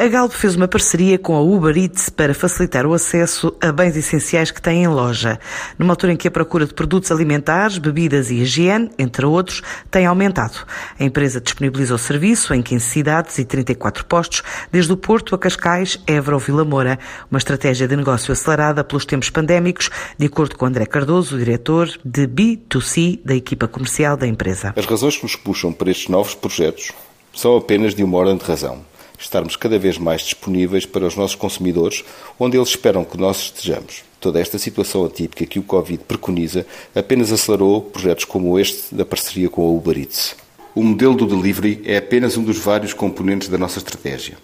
A Galp fez uma parceria com a Uber Eats para facilitar o acesso a bens essenciais que tem em loja. Numa altura em que a procura de produtos alimentares, bebidas e higiene, entre outros, tem aumentado. A empresa disponibilizou serviço em 15 cidades e 34 postos, desde o Porto a Cascais, Évora ou Vila Moura. Uma estratégia de negócio acelerada pelos tempos pandémicos, de acordo com André Cardoso, o diretor de B2C da equipa comercial da empresa. As razões que nos puxam para estes novos projetos são apenas de uma ordem de razão estarmos cada vez mais disponíveis para os nossos consumidores, onde eles esperam que nós estejamos. Toda esta situação atípica que o Covid preconiza apenas acelerou projetos como este da parceria com a Uber Eats. O modelo do delivery é apenas um dos vários componentes da nossa estratégia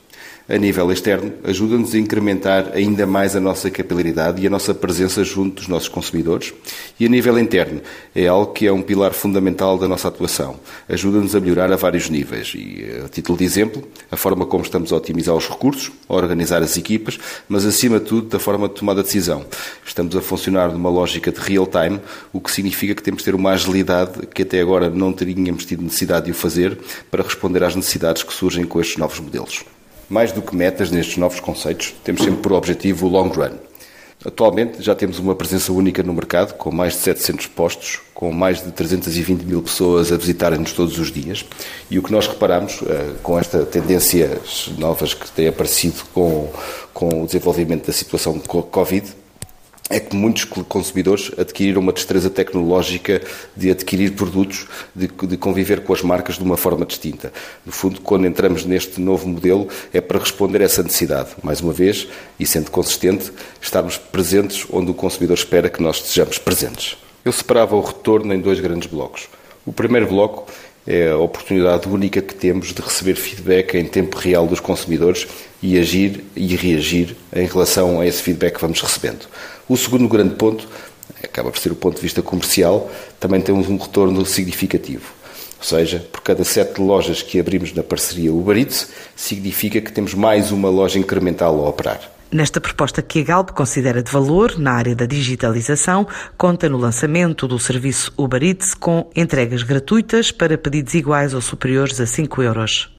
a nível externo, ajuda-nos a incrementar ainda mais a nossa capilaridade e a nossa presença junto dos nossos consumidores. E a nível interno, é algo que é um pilar fundamental da nossa atuação. Ajuda-nos a melhorar a vários níveis. E, a título de exemplo, a forma como estamos a otimizar os recursos, a organizar as equipas, mas acima de tudo, da forma de tomada de decisão. Estamos a funcionar numa lógica de real time, o que significa que temos de ter uma agilidade que até agora não teríamos tido necessidade de o fazer para responder às necessidades que surgem com estes novos modelos. Mais do que metas nestes novos conceitos, temos sempre por objetivo o long run. Atualmente já temos uma presença única no mercado, com mais de 700 postos, com mais de 320 mil pessoas a visitarem-nos todos os dias. E o que nós reparamos, eh, com esta tendências novas que têm aparecido com, com o desenvolvimento da situação de Covid, é que muitos consumidores adquiriram uma destreza tecnológica de adquirir produtos, de, de, conviver com as marcas de uma forma distinta. No fundo, quando entramos neste novo modelo, é para responder a essa necessidade. Mais uma vez, e sendo consistente, estarmos presentes onde o consumidor espera que nós estejamos presentes. Eu separava o retorno em dois grandes blocos. O primeiro bloco é a oportunidade única que temos de receber feedback em tempo real dos consumidores e agir e reagir em relação a esse feedback que vamos recebendo. O segundo grande ponto, acaba por ser o ponto de vista comercial, também temos um retorno significativo. Ou seja, por cada sete lojas que abrimos na parceria Uber Eats, significa que temos mais uma loja incremental a operar. Nesta proposta que a Galp considera de valor na área da digitalização, conta no lançamento do serviço Uber Eats com entregas gratuitas para pedidos iguais ou superiores a 5 euros.